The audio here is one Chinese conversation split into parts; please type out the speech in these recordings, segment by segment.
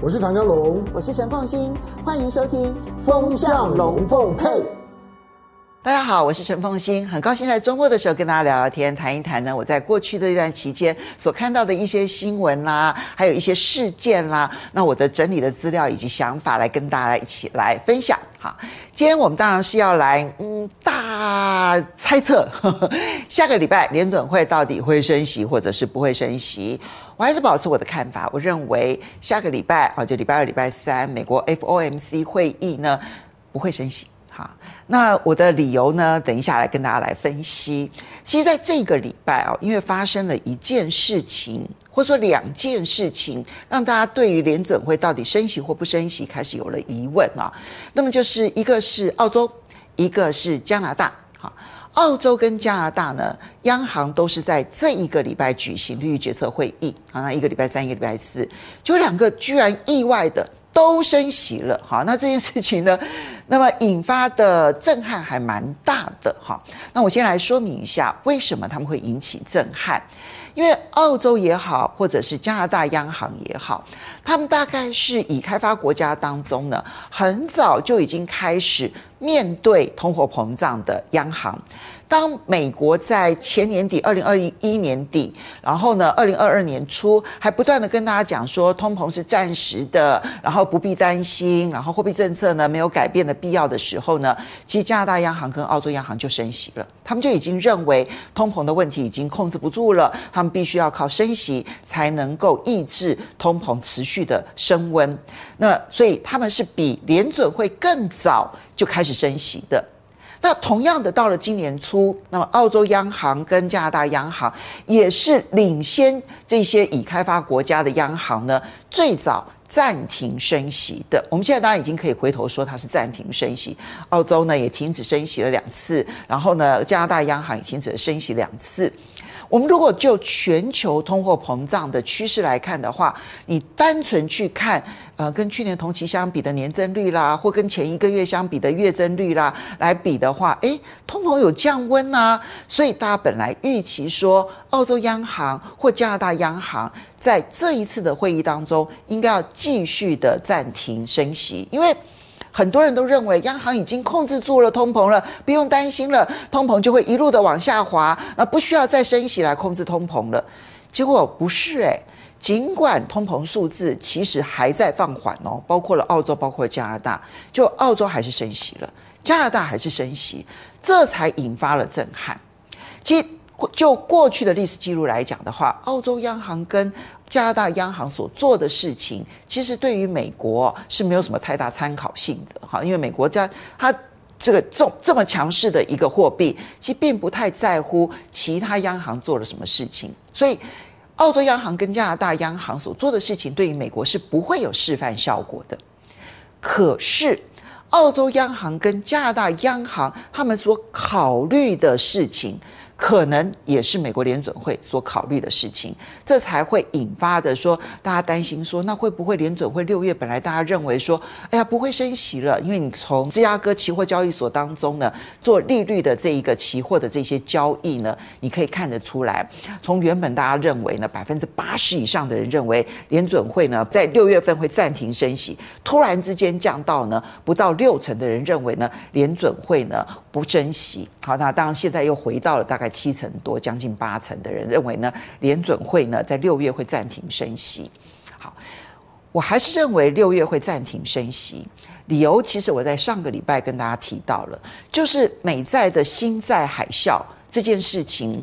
我是唐江龙，我是陈凤新，欢迎收听《风向龙凤配》。大家好，我是陈凤欣，很高兴在周末的时候跟大家聊聊天，谈一谈呢我在过去的一段期间所看到的一些新闻啦，还有一些事件啦，那我的整理的资料以及想法来跟大家一起来分享。好，今天我们当然是要来嗯啊猜测，下个礼拜联准会到底会升息或者是不会升息？我还是保持我的看法，我认为下个礼拜啊，就礼拜二、礼拜三，美国 FOMC 会议呢不会升息。好，那我的理由呢？等一下来跟大家来分析。其实，在这个礼拜啊，因为发生了一件事情，或者说两件事情，让大家对于联准会到底升息或不升息开始有了疑问啊。那么就是一个是澳洲，一个是加拿大。好，澳洲跟加拿大呢，央行都是在这一个礼拜举行利率决策会议。好，那一个礼拜三，一个礼拜四，就两个居然意外的。都升息了，好，那这件事情呢，那么引发的震撼还蛮大的，哈。那我先来说明一下，为什么他们会引起震撼？因为澳洲也好，或者是加拿大央行也好，他们大概是已开发国家当中呢，很早就已经开始面对通货膨胀的央行。当美国在前年底，二零二一年底，然后呢，二零二二年初，还不断的跟大家讲说，通膨是暂时的，然后不必担心，然后货币政策呢没有改变的必要的时候呢，其实加拿大央行跟澳洲央行就升息了，他们就已经认为通膨的问题已经控制不住了，他们必须要靠升息才能够抑制通膨持续的升温。那所以他们是比联准会更早就开始升息的。那同样的，到了今年初，那么澳洲央行跟加拿大央行也是领先这些已开发国家的央行呢，最早暂停升息的。我们现在当然已经可以回头说它是暂停升息，澳洲呢也停止升息了两次，然后呢加拿大央行也停止了升息两次。我们如果就全球通货膨胀的趋势来看的话，你单纯去看，呃，跟去年同期相比的年增率啦，或跟前一个月相比的月增率啦，来比的话，诶，通膨有降温啊，所以大家本来预期说，澳洲央行或加拿大央行在这一次的会议当中，应该要继续的暂停升息，因为。很多人都认为央行已经控制住了通膨了，不用担心了，通膨就会一路的往下滑，那不需要再升息来控制通膨了。结果不是诶，尽管通膨数字其实还在放缓哦，包括了澳洲，包括加拿大，就澳洲还是升息了，加拿大还是升息，这才引发了震撼。其实就过去的历史记录来讲的话，澳洲央行跟加拿大央行所做的事情，其实对于美国是没有什么太大参考性的哈，因为美国家它这个这这么强势的一个货币，其实并不太在乎其他央行做了什么事情，所以澳洲央行跟加拿大央行所做的事情，对于美国是不会有示范效果的。可是澳洲央行跟加拿大央行他们所考虑的事情。可能也是美国联准会所考虑的事情，这才会引发的说，大家担心说，那会不会联准会六月本来大家认为说，哎呀不会升息了，因为你从芝加哥期货交易所当中呢做利率的这一个期货的这些交易呢，你可以看得出来，从原本大家认为呢百分之八十以上的人认为联准会呢在六月份会暂停升息，突然之间降到呢不到六成的人认为呢联准会呢不升息。好，那当然现在又回到了大概。七成多，将近八成的人认为呢，联准会呢在六月会暂停升息。好，我还是认为六月会暂停升息。理由其实我在上个礼拜跟大家提到了，就是美债的新债海啸这件事情，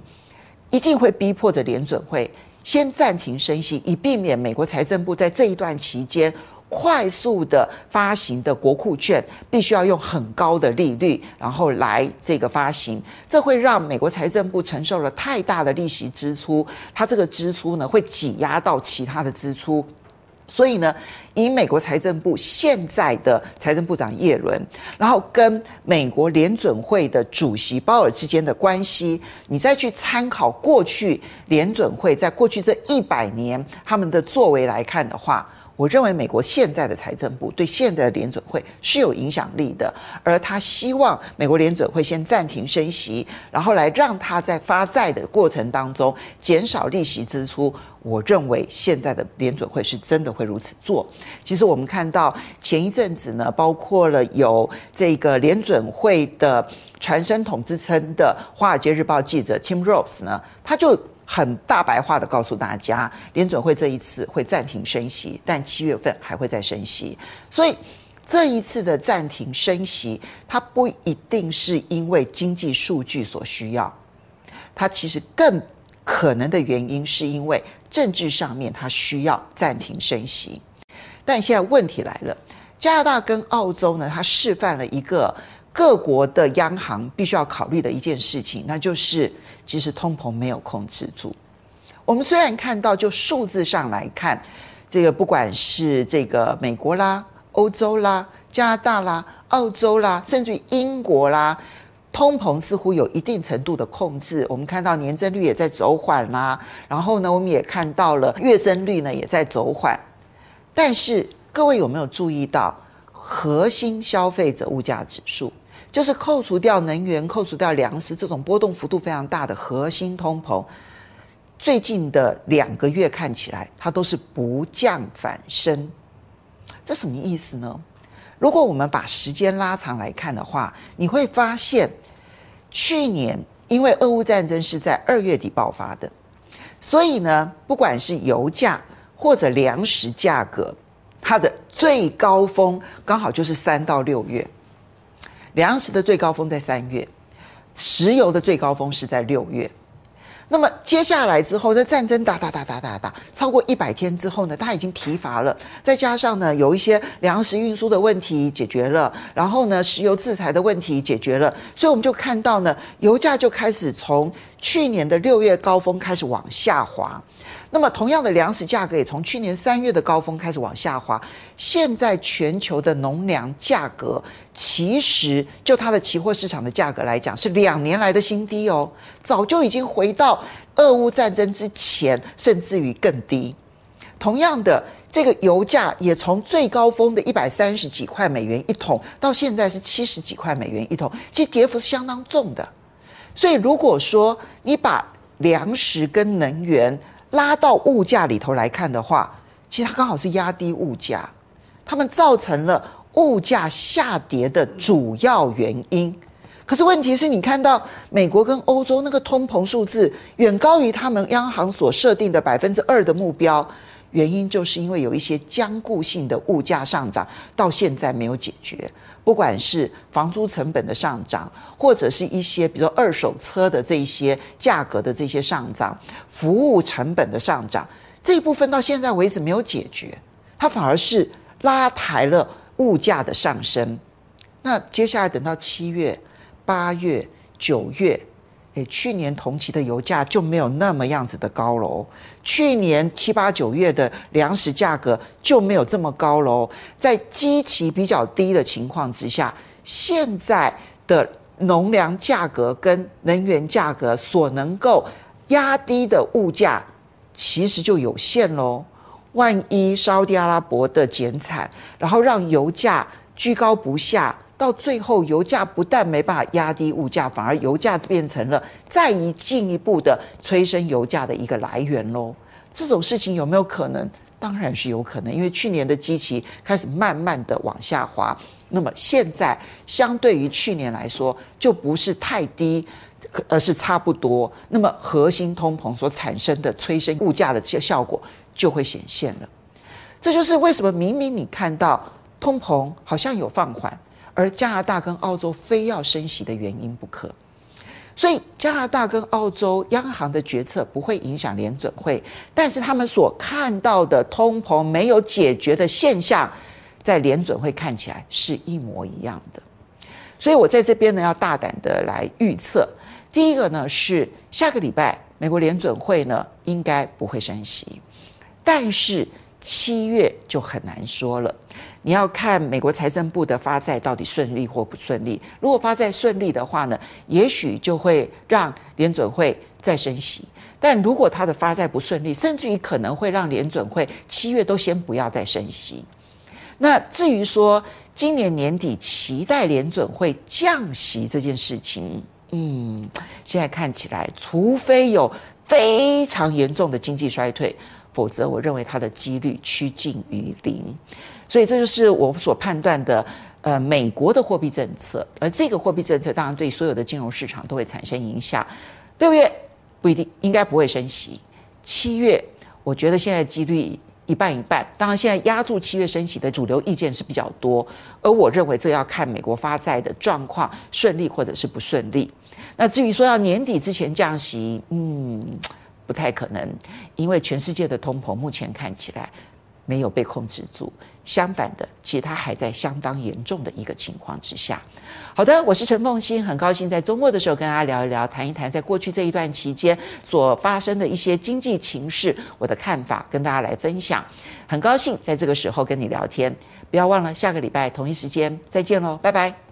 一定会逼迫着联准会先暂停升息，以避免美国财政部在这一段期间。快速的发行的国库券，必须要用很高的利率，然后来这个发行，这会让美国财政部承受了太大的利息支出，它这个支出呢会挤压到其他的支出，所以呢，以美国财政部现在的财政部长叶伦，然后跟美国联准会的主席鲍尔之间的关系，你再去参考过去联准会在过去这一百年他们的作为来看的话。我认为美国现在的财政部对现在的联准会是有影响力的，而他希望美国联准会先暂停升息，然后来让他在发债的过程当中减少利息支出。我认为现在的联准会是真的会如此做。其实我们看到前一阵子呢，包括了有这个联准会的传声筒之称的《华尔街日报》记者 Tim Rose 呢，他就很大白话的告诉大家，联准会这一次会暂停升息，但七月份还会再升息。所以这一次的暂停升息，它不一定是因为经济数据所需要，它其实更可能的原因是因为政治上面它需要暂停升息。但现在问题来了，加拿大跟澳洲呢，它示范了一个各国的央行必须要考虑的一件事情，那就是其实通膨没有控制住。我们虽然看到就数字上来看，这个不管是这个美国啦、欧洲啦、加拿大啦、澳洲啦，甚至于英国啦。通膨似乎有一定程度的控制，我们看到年增率也在走缓啦，然后呢，我们也看到了月增率呢也在走缓。但是各位有没有注意到核心消费者物价指数，就是扣除掉能源、扣除掉粮食这种波动幅度非常大的核心通膨，最近的两个月看起来它都是不降反升，这什么意思呢？如果我们把时间拉长来看的话，你会发现。去年因为俄乌战争是在二月底爆发的，所以呢，不管是油价或者粮食价格，它的最高峰刚好就是三到六月。粮食的最高峰在三月，石油的最高峰是在六月。那么接下来之后，这战争打打打打打打，超过一百天之后呢，他已经疲乏了。再加上呢，有一些粮食运输的问题解决了，然后呢，石油制裁的问题解决了，所以我们就看到呢，油价就开始从去年的六月高峰开始往下滑。那么，同样的粮食价格也从去年三月的高峰开始往下滑。现在全球的农粮价格，其实就它的期货市场的价格来讲，是两年来的新低哦，早就已经回到俄乌战争之前，甚至于更低。同样的，这个油价也从最高峰的一百三十几块美元一桶，到现在是七十几块美元一桶，其实跌幅是相当重的。所以，如果说你把粮食跟能源，拉到物价里头来看的话，其实它刚好是压低物价，它们造成了物价下跌的主要原因。可是问题是你看到美国跟欧洲那个通膨数字远高于他们央行所设定的百分之二的目标。原因就是因为有一些僵固性的物价上涨到现在没有解决，不管是房租成本的上涨，或者是一些比如说二手车的这一些价格的这些上涨，服务成本的上涨，这一部分到现在为止没有解决，它反而是拉抬了物价的上升。那接下来等到七月、八月、九月。诶，去年同期的油价就没有那么样子的高喽。去年七八九月的粮食价格就没有这么高喽。在基期比较低的情况之下，现在的农粮价格跟能源价格所能够压低的物价，其实就有限喽。万一沙地阿拉伯的减产，然后让油价居高不下。到最后，油价不但没办法压低物价，反而油价变成了再一进一步的催生油价的一个来源喽。这种事情有没有可能？当然是有可能，因为去年的基期开始慢慢的往下滑，那么现在相对于去年来说，就不是太低，而是差不多。那么核心通膨所产生的催生物价的这效果就会显现了。这就是为什么明明你看到通膨好像有放缓。而加拿大跟澳洲非要升息的原因不可，所以加拿大跟澳洲央行的决策不会影响联准会，但是他们所看到的通膨没有解决的现象，在联准会看起来是一模一样的。所以我在这边呢要大胆的来预测，第一个呢是下个礼拜美国联准会呢应该不会升息，但是七月就很难说了。你要看美国财政部的发债到底顺利或不顺利。如果发债顺利的话呢，也许就会让联准会再升息。但如果它的发债不顺利，甚至于可能会让联准会七月都先不要再升息。那至于说今年年底期待联准会降息这件事情，嗯，现在看起来，除非有非常严重的经济衰退，否则我认为它的几率趋近于零。所以这就是我所判断的，呃，美国的货币政策。而这个货币政策当然对所有的金融市场都会产生影响。六月不一定，应该不会升息。七月，我觉得现在几率。一半一半，当然现在压住七月升息的主流意见是比较多，而我认为这要看美国发债的状况顺利或者是不顺利。那至于说要年底之前降息，嗯，不太可能，因为全世界的通膨目前看起来。没有被控制住，相反的，其他还在相当严重的一个情况之下。好的，我是陈凤欣，很高兴在周末的时候跟大家聊一聊，谈一谈在过去这一段期间所发生的一些经济情势，我的看法跟大家来分享。很高兴在这个时候跟你聊天，不要忘了下个礼拜同一时间再见喽，拜拜。